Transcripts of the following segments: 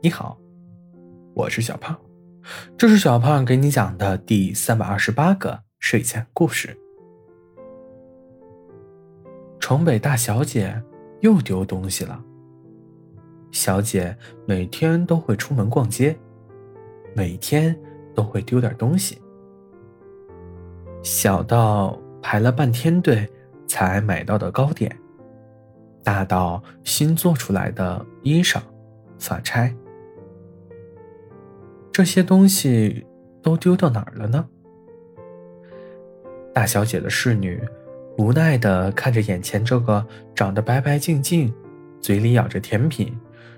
你好，我是小胖，这是小胖给你讲的第三百二十八个睡前故事。城北大小姐又丢东西了。小姐每天都会出门逛街，每天都会丢点东西，小到排了半天队才买到的糕点，大到新做出来的衣裳、发钗。这些东西都丢到哪儿了呢？大小姐的侍女无奈的看着眼前这个长得白白净净、嘴里咬着甜品、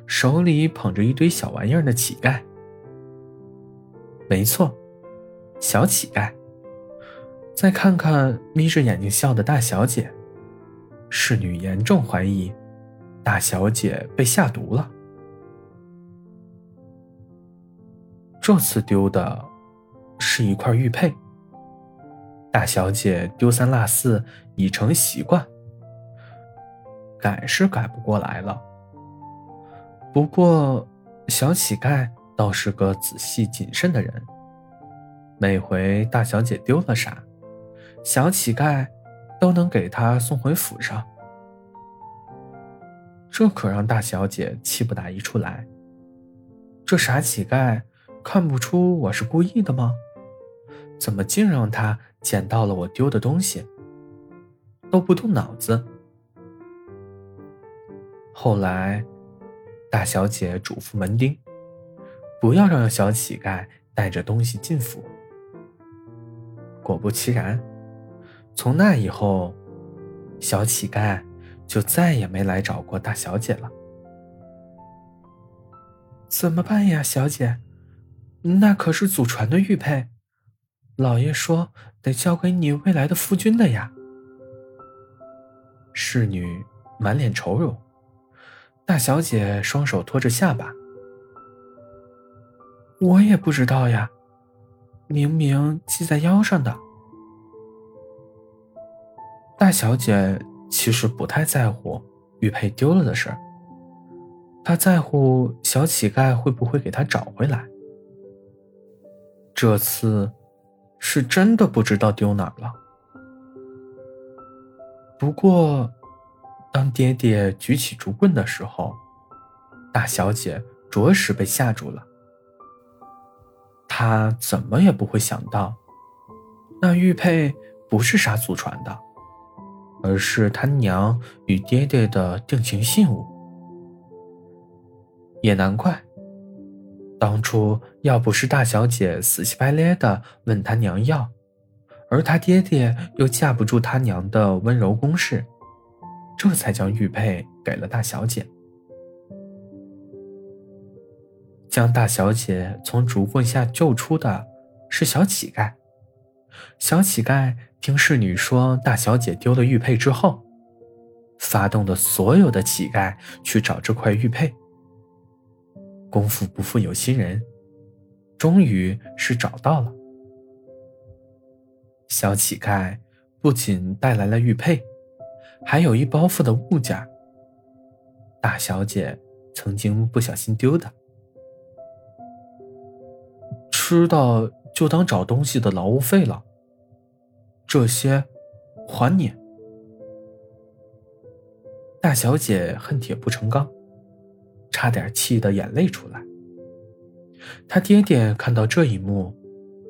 手里捧着一堆小玩意儿的乞丐。没错，小乞丐。再看看眯着眼睛笑的大小姐，侍女严重怀疑大小姐被下毒了。这次丢的是一块玉佩。大小姐丢三落四已成习惯，改是改不过来了。不过，小乞丐倒是个仔细谨慎的人。每回大小姐丢了啥，小乞丐都能给她送回府上。这可让大小姐气不打一处来。这傻乞丐！看不出我是故意的吗？怎么竟让他捡到了我丢的东西？都不动脑子。后来，大小姐嘱咐门丁，不要让小乞丐带着东西进府。果不其然，从那以后，小乞丐就再也没来找过大小姐了。怎么办呀，小姐？那可是祖传的玉佩，老爷说得交给你未来的夫君的呀。侍女满脸愁容，大小姐双手托着下巴，我也不知道呀，明明系在腰上的。大小姐其实不太在乎玉佩丢了的事儿，她在乎小乞丐会不会给她找回来。这次是真的不知道丢哪儿了。不过，当爹爹举起竹棍的时候，大小姐着实被吓住了。她怎么也不会想到，那玉佩不是啥祖传的，而是他娘与爹爹的定情信物。也难怪。当初要不是大小姐死乞白赖的问他娘要，而他爹爹又架不住他娘的温柔攻势，这才将玉佩给了大小姐。将大小姐从竹棍下救出的是小乞丐。小乞丐听侍女说大小姐丢了玉佩之后，发动了所有的乞丐去找这块玉佩。功夫不负有心人，终于是找到了。小乞丐不仅带来了玉佩，还有一包袱的物件。大小姐曾经不小心丢的，吃的就当找东西的劳务费了。这些，还你。大小姐恨铁不成钢。差点气得眼泪出来。他爹爹看到这一幕，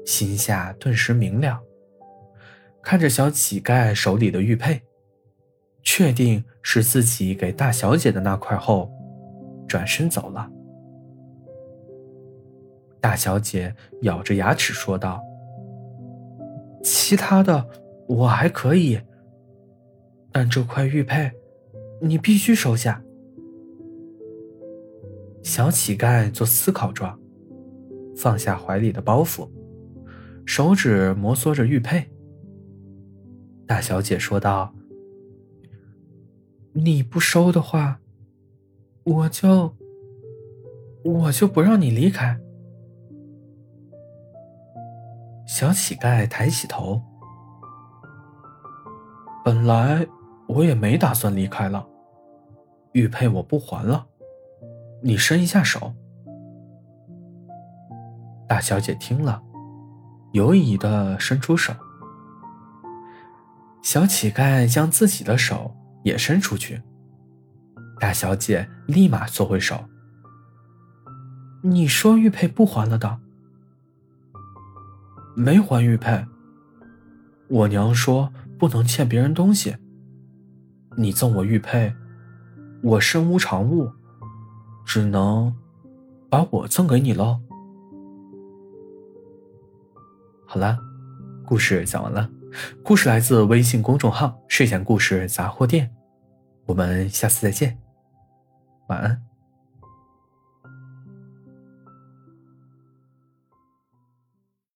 心下顿时明了，看着小乞丐手里的玉佩，确定是自己给大小姐的那块后，转身走了。大小姐咬着牙齿说道：“其他的我还可以，但这块玉佩，你必须收下。”小乞丐做思考状，放下怀里的包袱，手指摩挲着玉佩。大小姐说道：“你不收的话，我就我就不让你离开。”小乞丐抬起头，本来我也没打算离开了，玉佩我不还了。你伸一下手，大小姐听了，犹疑的伸出手。小乞丐将自己的手也伸出去，大小姐立马缩回手。你说玉佩不还了的？没还玉佩。我娘说不能欠别人东西。你赠我玉佩，我身无长物，只能把我赠给你喽。好了，故事讲完了。故事来自微信公众号“睡前故事杂货店”，我们下次再见，晚安。